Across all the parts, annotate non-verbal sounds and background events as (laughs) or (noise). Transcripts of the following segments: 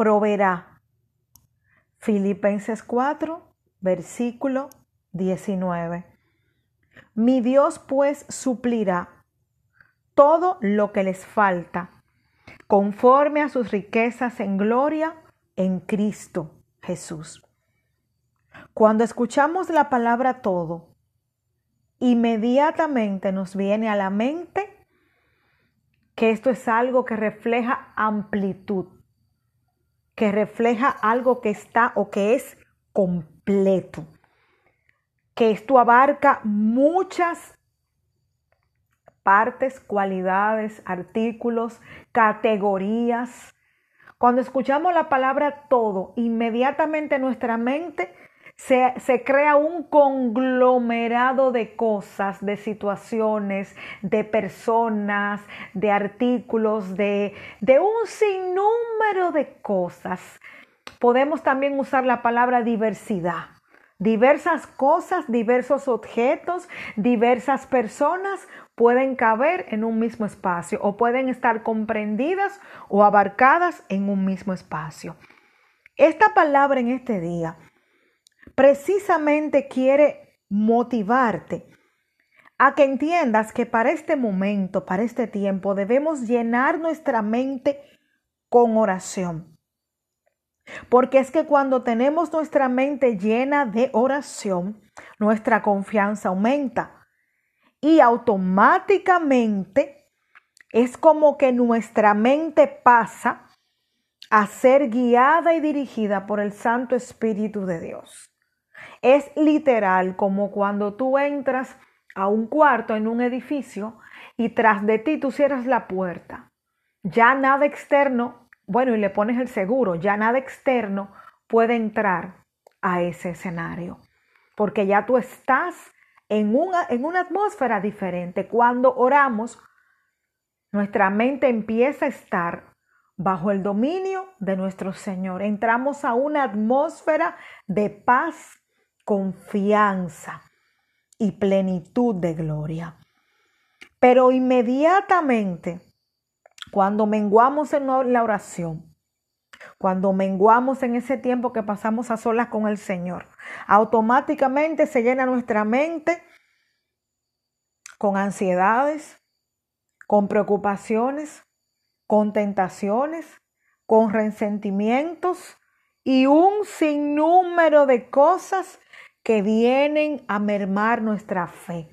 proveerá. Filipenses 4, versículo 19. Mi Dios pues suplirá todo lo que les falta, conforme a sus riquezas en gloria en Cristo Jesús. Cuando escuchamos la palabra todo, inmediatamente nos viene a la mente que esto es algo que refleja amplitud, que refleja algo que está o que es completo, que esto abarca muchas partes, cualidades, artículos, categorías. Cuando escuchamos la palabra todo, inmediatamente nuestra mente se, crea un conglomerado de cosas, de situaciones, de personas, de artículos, de, de un sinnúmero de cosas. Podemos también usar la palabra diversidad. Diversas cosas, diversos objetos, diversas personas pueden caber en un mismo espacio o pueden estar comprendidas o abarcadas en un mismo espacio. Esta palabra en este día precisamente quiere motivarte a que entiendas que para este momento, para este tiempo, debemos llenar nuestra mente con oración. Porque es que cuando tenemos nuestra mente llena de oración, nuestra confianza aumenta y automáticamente es como que nuestra mente pasa a ser guiada y dirigida por el Santo Espíritu de Dios. Es literal como cuando tú entras a un cuarto en un edificio y tras de ti tú cierras la puerta. Ya nada externo, bueno, y le pones el seguro, ya nada externo puede entrar a ese escenario, porque ya tú estás en una, en una atmósfera diferente. Cuando oramos, nuestra mente empieza a estar bajo el dominio de nuestro Señor. Entramos a una atmósfera de paz confianza y plenitud de gloria. Pero inmediatamente, cuando menguamos en la oración, cuando menguamos en ese tiempo que pasamos a solas con el Señor, automáticamente se llena nuestra mente con ansiedades, con preocupaciones, con tentaciones, con resentimientos y un sinnúmero de cosas que vienen a mermar nuestra fe,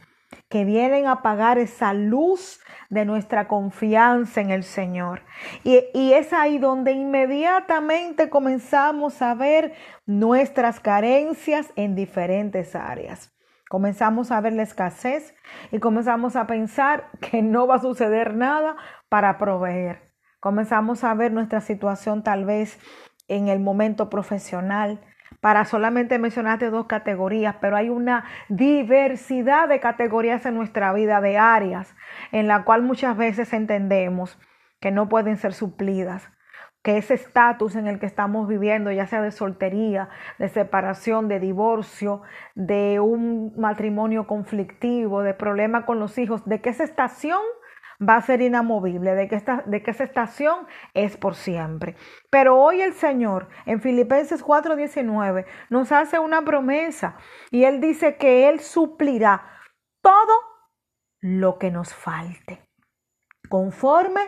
que vienen a apagar esa luz de nuestra confianza en el Señor. Y, y, es ahí donde inmediatamente comenzamos a ver nuestras carencias en diferentes áreas. Comenzamos a ver la escasez y comenzamos a pensar que no va a suceder nada para proveer. Comenzamos a ver nuestra situación tal vez en el momento profesional, para solamente mencionarte dos categorías, pero hay una diversidad de categorías en nuestra vida, de áreas, en la cual muchas veces entendemos que no pueden ser suplidas que ese estatus en el que estamos viviendo, ya sea de soltería, de separación, de divorcio, de un matrimonio conflictivo, de problema con los hijos, de que esa estación va a ser inamovible, de que, esta, de que esa estación es por siempre. Pero hoy el Señor en Filipenses 4:19 nos hace una promesa y Él dice que Él suplirá todo lo que nos falte, conforme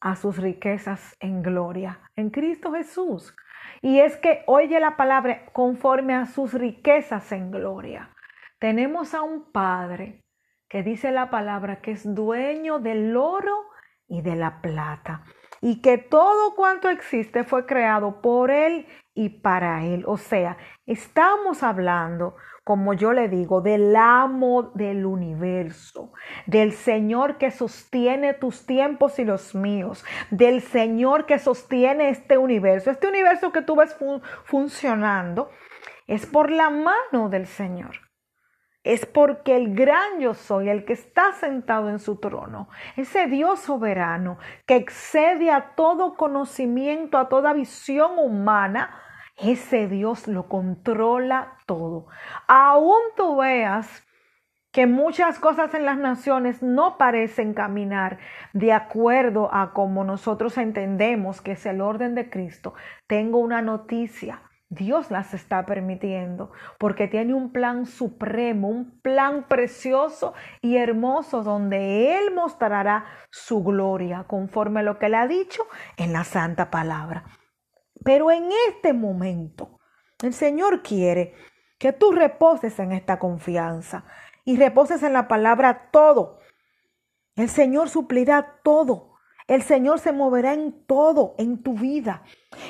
a sus riquezas en gloria, en Cristo Jesús. Y es que oye la palabra conforme a sus riquezas en gloria. Tenemos a un Padre que dice la palabra que es dueño del oro y de la plata y que todo cuanto existe fue creado por Él y para Él. O sea, estamos hablando, como yo le digo, del amo del universo, del Señor que sostiene tus tiempos y los míos, del Señor que sostiene este universo. Este universo que tú ves funcionando es por la mano del Señor es porque el gran yo soy, el que está sentado en su trono, ese Dios soberano que excede a todo conocimiento, a toda visión humana, ese Dios lo controla todo. Aún tú veas que muchas cosas en las naciones no parecen caminar de acuerdo a como nosotros entendemos que es el orden de Cristo, tengo una noticia. Dios las está permitiendo porque tiene un plan supremo, un plan precioso y hermoso donde Él mostrará su gloria conforme a lo que Él ha dicho en la santa palabra. Pero en este momento, el Señor quiere que tú reposes en esta confianza y reposes en la palabra todo. El Señor suplirá todo. El Señor se moverá en todo en tu vida.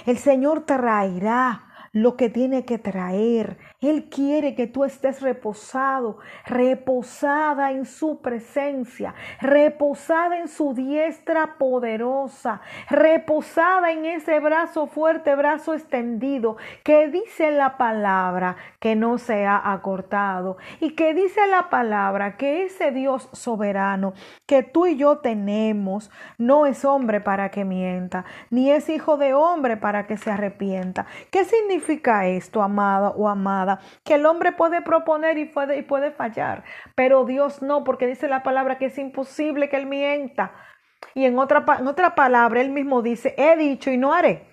El Señor traerá lo que tiene que traer. Él quiere que tú estés reposado, reposada en su presencia, reposada en su diestra poderosa, reposada en ese brazo fuerte, brazo extendido, que dice la palabra que no se ha acortado y que dice la palabra que ese Dios soberano que tú y yo tenemos no es hombre para que mienta, ni es hijo de hombre para que se arrepienta. ¿Qué significa? Significa esto, amada o amada? Que el hombre puede proponer y puede, y puede fallar, pero Dios no, porque dice la palabra que es imposible que él mienta. Y en otra, en otra palabra, él mismo dice, he dicho y no haré.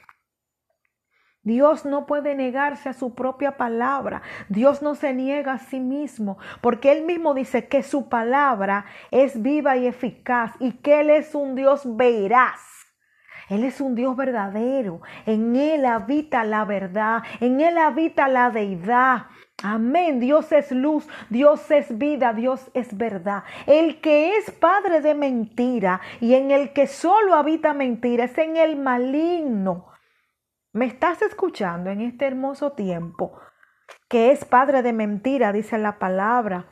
Dios no puede negarse a su propia palabra. Dios no se niega a sí mismo, porque Él mismo dice que su palabra es viva y eficaz y que Él es un Dios veraz. Él es un Dios verdadero. En Él habita la verdad. En Él habita la deidad. Amén. Dios es luz, Dios es vida, Dios es verdad. El que es padre de mentira y en el que solo habita mentira es en el maligno. ¿Me estás escuchando en este hermoso tiempo? Que es padre de mentira, dice la palabra.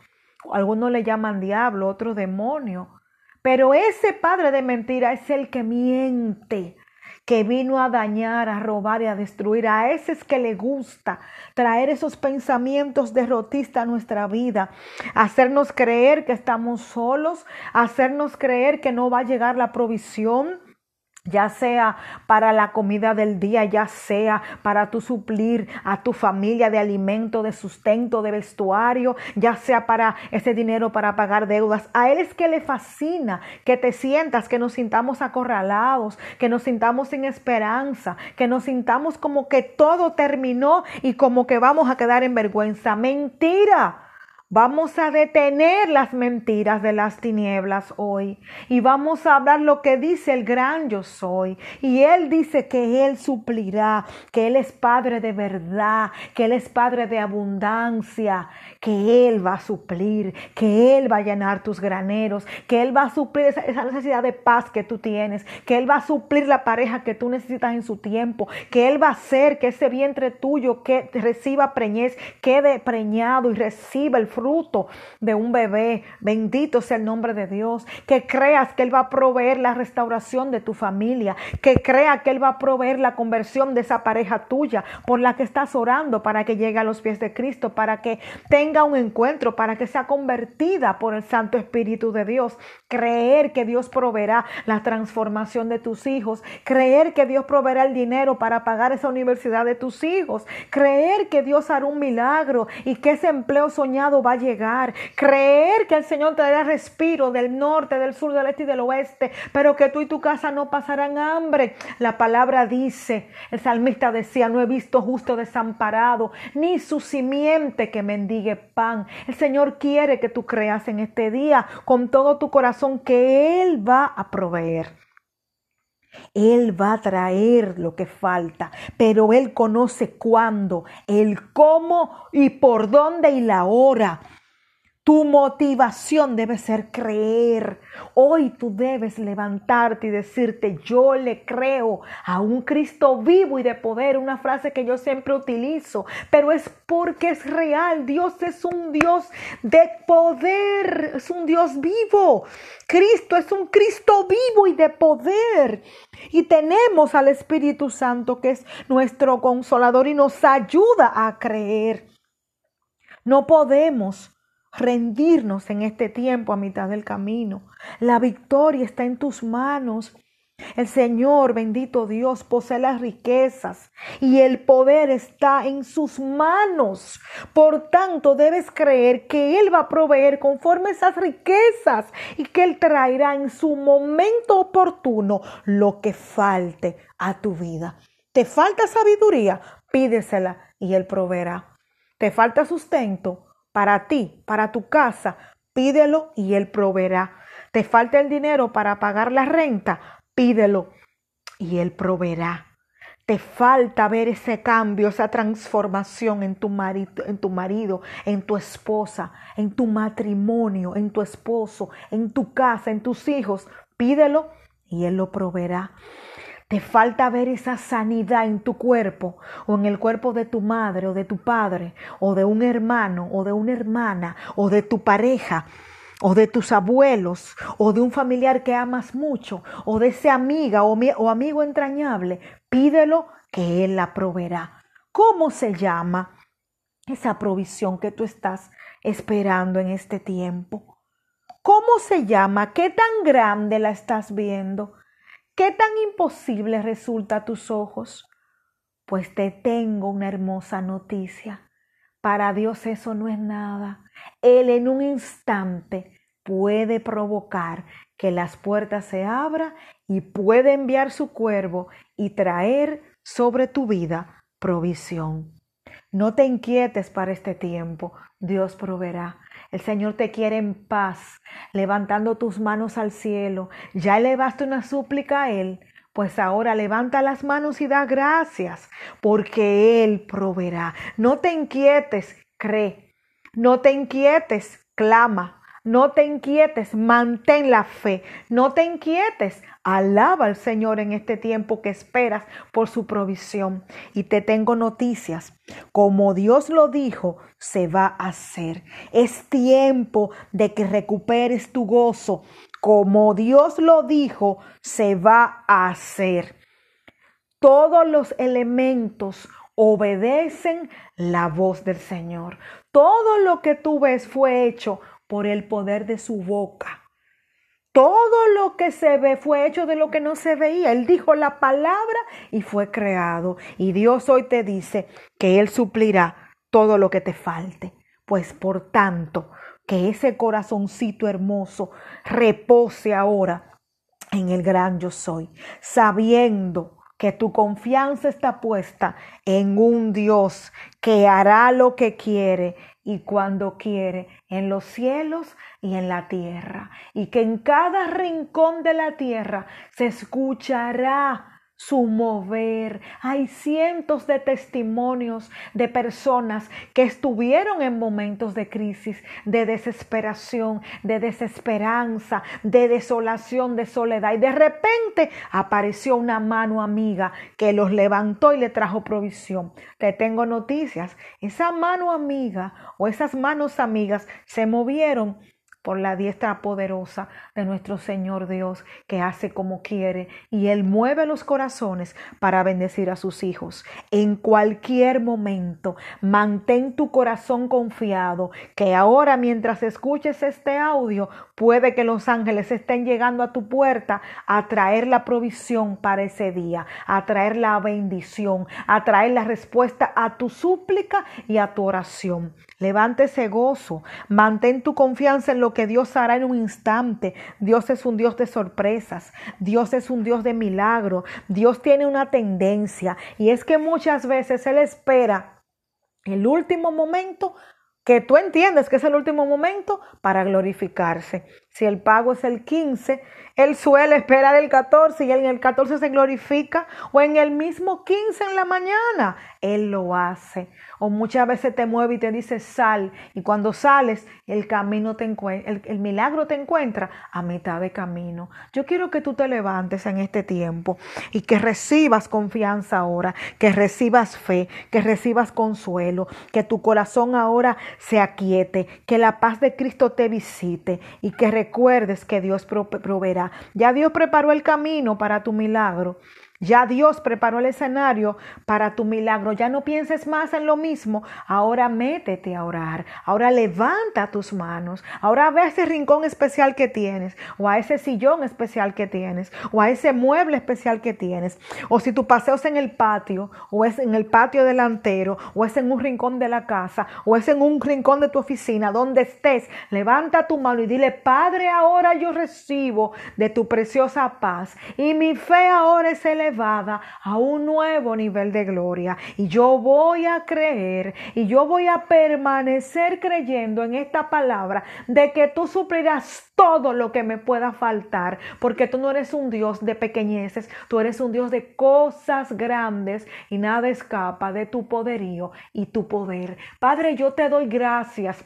Algunos le llaman diablo, otros demonio. Pero ese padre de mentira es el que miente, que vino a dañar, a robar y a destruir. A ese es que le gusta traer esos pensamientos derrotistas a nuestra vida, hacernos creer que estamos solos, hacernos creer que no va a llegar la provisión ya sea para la comida del día, ya sea para tu suplir a tu familia de alimento, de sustento, de vestuario, ya sea para ese dinero para pagar deudas. A Él es que le fascina que te sientas, que nos sintamos acorralados, que nos sintamos sin esperanza, que nos sintamos como que todo terminó y como que vamos a quedar en vergüenza. Mentira. Vamos a detener las mentiras de las tinieblas hoy y vamos a hablar lo que dice el gran yo soy. Y Él dice que Él suplirá, que Él es Padre de verdad, que Él es Padre de abundancia, que Él va a suplir, que Él va a llenar tus graneros, que Él va a suplir esa, necesidad de paz que tú tienes, que Él va a suplir la pareja que tú necesitas en su tiempo, que Él va a hacer que ese vientre tuyo que reciba preñez quede preñado y reciba el fruto fruto de un bebé. Bendito sea el nombre de Dios. Que creas que Él va a proveer la restauración de tu familia. Que crea que Él va a proveer la conversión de esa pareja tuya por la que estás orando para que llegue a los pies de Cristo, para que tenga un encuentro, para que sea convertida por el Santo Espíritu de Dios. Creer que Dios proveerá la transformación de tus hijos. Creer que Dios proveerá el dinero para pagar esa universidad de tus hijos. Creer que Dios hará un milagro y que ese empleo soñado llegar. Creer que el Señor te dará respiro del norte, del sur, del este y del oeste, pero que tú y tu casa no pasarán hambre. La palabra dice, el salmista decía, no he visto justo desamparado, ni su simiente que mendigue pan. El Señor quiere que tú creas en este día con todo tu corazón que Él va a proveer. Él va a traer lo que falta, pero Él conoce cuándo, el cómo y por dónde y la hora. Tu motivación debe ser creer. Hoy tú debes levantarte y decirte, yo le creo a un Cristo vivo y de poder, una frase que yo siempre utilizo, pero es porque es real. Dios es un Dios de poder, es un Dios vivo. Cristo es un Cristo vivo y de poder. Y tenemos al Espíritu Santo que es nuestro consolador y nos ayuda a creer. No podemos rendirnos en este tiempo a mitad del camino. La victoria está en tus manos. El Señor, bendito Dios, posee las riquezas y el poder está en sus manos. Por tanto, debes creer que Él va a proveer conforme esas riquezas y que Él traerá en su momento oportuno lo que falte a tu vida. ¿Te falta sabiduría? Pídesela y Él proveerá. ¿Te falta sustento para ti, para tu casa? Pídelo y Él proveerá. ¿Te falta el dinero para pagar la renta? pídelo y Él proveerá. Te falta ver ese cambio, esa transformación en tu, marido, en tu marido, en tu esposa, en tu matrimonio, en tu esposo, en tu casa, en tus hijos. Pídelo y Él lo proveerá. Te falta ver esa sanidad en tu cuerpo o en el cuerpo de tu madre o de tu padre o de un hermano o de una hermana o de tu pareja o de tus abuelos, o de un familiar que amas mucho, o de esa amiga o, o amigo entrañable, pídelo que Él la proveerá. ¿Cómo se llama esa provisión que tú estás esperando en este tiempo? ¿Cómo se llama? ¿Qué tan grande la estás viendo? ¿Qué tan imposible resulta a tus ojos? Pues te tengo una hermosa noticia. Para Dios eso no es nada. Él en un instante puede provocar que las puertas se abran y puede enviar su cuervo y traer sobre tu vida provisión. No te inquietes para este tiempo, Dios proveerá. El Señor te quiere en paz, levantando tus manos al cielo. Ya elevaste una súplica a Él, pues ahora levanta las manos y da gracias, porque Él proveerá. No te inquietes, cree. No te inquietes, clama. No te inquietes, mantén la fe. No te inquietes, alaba al Señor en este tiempo que esperas por su provisión. Y te tengo noticias. Como Dios lo dijo, se va a hacer. Es tiempo de que recuperes tu gozo como Dios lo dijo, se va a hacer. Todos los elementos obedecen la voz del Señor. Todo lo que tú ves fue hecho por el poder de su boca. Todo lo que se ve fue hecho de lo que no se veía. Él dijo la palabra y fue creado. Y Dios hoy te dice que Él suplirá todo lo que te falte. Pues por tanto, que ese corazoncito hermoso repose ahora en el gran yo soy, sabiendo que tu confianza está puesta en un Dios que hará lo que quiere y cuando quiere en los cielos y en la tierra, y que en cada rincón de la tierra se escuchará su mover. Hay cientos de testimonios de personas que estuvieron en momentos de crisis, de desesperación, de desesperanza, de desolación, de soledad. Y de repente apareció una mano amiga que los levantó y le trajo provisión. Te tengo noticias. Esa mano amiga o esas manos amigas se movieron por la diestra poderosa de nuestro Señor Dios, que hace como quiere y Él mueve los corazones para bendecir a sus hijos. En cualquier momento, mantén tu corazón confiado, que ahora mientras escuches este audio, puede que los ángeles estén llegando a tu puerta a traer la provisión para ese día, a traer la bendición, a traer la respuesta a tu súplica y a tu oración. Levante ese gozo, mantén tu confianza en lo que Dios hará en un instante. Dios es un Dios de sorpresas, Dios es un Dios de milagro, Dios tiene una tendencia y es que muchas veces Él espera el último momento que tú entiendes que es el último momento para glorificarse. Si el pago es el 15, él suele esperar el 14 y en el 14 se glorifica o en el mismo 15 en la mañana. Él lo hace. O muchas veces te mueve y te dice sal y cuando sales el camino te el, el milagro te encuentra a mitad de camino. Yo quiero que tú te levantes en este tiempo y que recibas confianza ahora, que recibas fe, que recibas consuelo, que tu corazón ahora se aquiete, que la paz de Cristo te visite y que recuerdes que Dios proveerá. Ya Dios preparó el camino para tu milagro. Ya Dios preparó el escenario para tu milagro. Ya no pienses más en lo mismo. Ahora métete a orar. Ahora levanta tus manos. Ahora ve a ese rincón especial que tienes. O a ese sillón especial que tienes. O a ese mueble especial que tienes. O si tu paseo es en el patio. O es en el patio delantero. O es en un rincón de la casa. O es en un rincón de tu oficina. Donde estés. Levanta tu mano y dile, Padre, ahora yo recibo de tu preciosa paz. Y mi fe ahora es elevada a un nuevo nivel de gloria. Y yo voy a creer y yo voy a permanecer creyendo en esta palabra de que tú suplirás todo lo que me pueda faltar, porque tú no eres un Dios de pequeñeces, tú eres un Dios de cosas grandes y nada escapa de tu poderío y tu poder. Padre, yo te doy gracias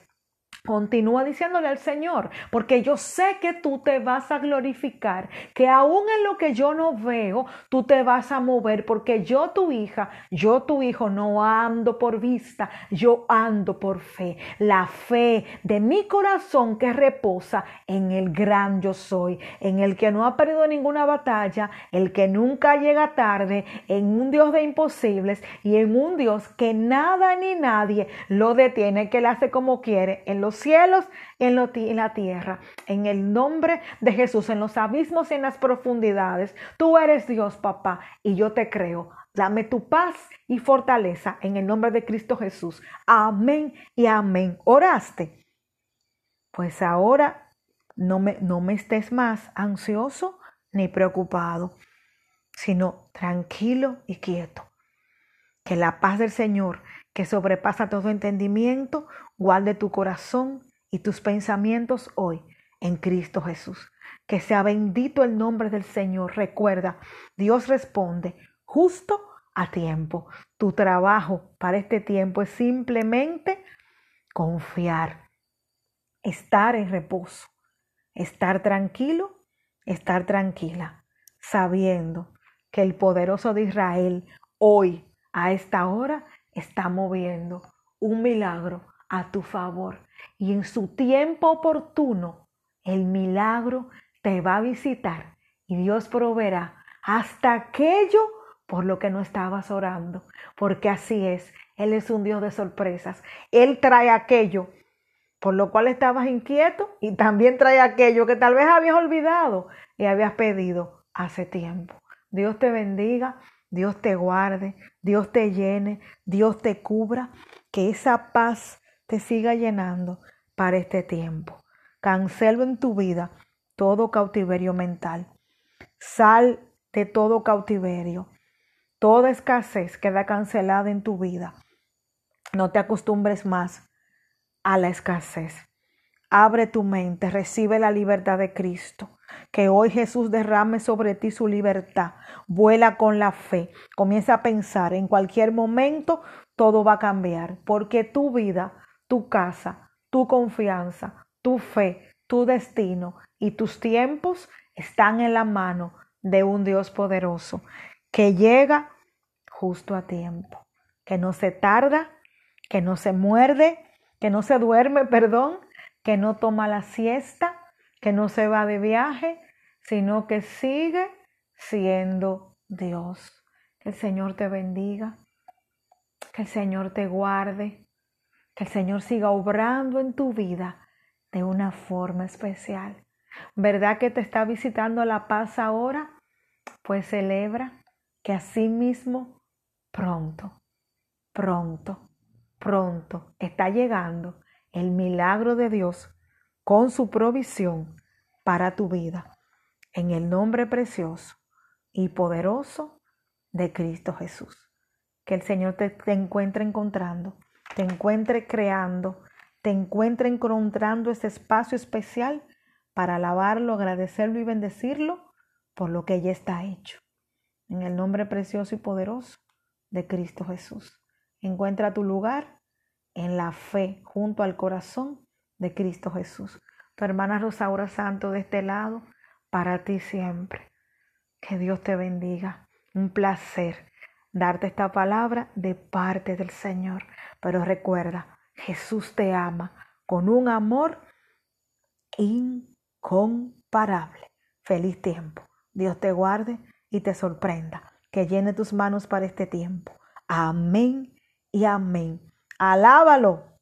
Continúa diciéndole al Señor, porque yo sé que tú te vas a glorificar, que aún en lo que yo no veo, tú te vas a mover, porque yo tu hija, yo tu hijo, no ando por vista, yo ando por fe. La fe de mi corazón que reposa en el gran yo soy, en el que no ha perdido ninguna batalla, el que nunca llega tarde, en un Dios de imposibles y en un Dios que nada ni nadie lo detiene, que le hace como quiere en los cielos y en, la tierra. En el nombre de Jesús, en los abismos y en las profundidades. Tú eres Dios, papá, y yo te creo. Dame tu paz y fortaleza en el nombre de Cristo Jesús. Amén y amén. ¿Oraste? Pues ahora no me, no me estés más ansioso ni preocupado, sino tranquilo y quieto. Que la paz del Señor, que sobrepasa todo entendimiento, guarde tu corazón y tus pensamientos hoy en Cristo Jesús. Que sea bendito el nombre del Señor. Recuerda, Dios responde justo a tiempo. Tu trabajo para este tiempo es simplemente confiar, estar en reposo, estar tranquilo, estar tranquila, sabiendo que el poderoso de Israel hoy, a esta hora, está moviendo un milagro a tu favor. Y en su tiempo oportuno, el milagro te va a visitar y Dios proveerá hasta aquello por lo que no estabas orando. Porque así es, Él es un Dios de sorpresas. Él trae aquello por lo cual estabas inquieto y también trae aquello que tal vez habías olvidado y habías pedido hace tiempo. Dios te bendiga, Dios te guarde, Dios te llene, Dios te cubra, que esa paz te siga llenando para este tiempo. Cancelo en tu vida todo cautiverio mental. Sal de todo cautiverio. Toda escasez queda cancelada en tu vida. No te acostumbres más a la escasez. Abre tu mente, recibe la libertad de Cristo. Que hoy Jesús derrame sobre ti su libertad. Vuela con la fe. Comienza a pensar. En cualquier momento todo va a cambiar. Porque tu vida tu casa, tu confianza, tu fe, tu destino y tus tiempos están en la mano de un Dios poderoso que llega justo a tiempo, que no se tarda, que no se muerde, que no se duerme, (laughs) perdón, que no toma la siesta, que no se va de viaje, sino que sigue siendo Dios. Que el Señor te bendiga, que el Señor te guarde, que el Señor siga obrando en tu vida de una forma especial. ¿Verdad que te está visitando la paz ahora? Pues celebra que así mismo pronto, pronto, pronto está llegando el milagro de Dios con su provisión para tu vida. En el nombre precioso y poderoso de Cristo Jesús. Que el Señor te, encuentre encontrando te encuentre creando, te encuentre encontrando ese espacio especial para alabarlo, agradecerlo y bendecirlo por lo que ya está hecho. En el nombre precioso y poderoso de Cristo Jesús. Encuentra tu lugar en la fe junto al corazón de Cristo Jesús. Tu hermana Rosaura Santo de este lado, para ti siempre. Que Dios te bendiga. Un placer darte esta palabra de parte del Señor. Pero recuerda, Jesús te ama con un amor incomparable. Feliz tiempo. Dios te guarde y te sorprenda. que llene tus manos para este tiempo. Amén y amén. Alábalo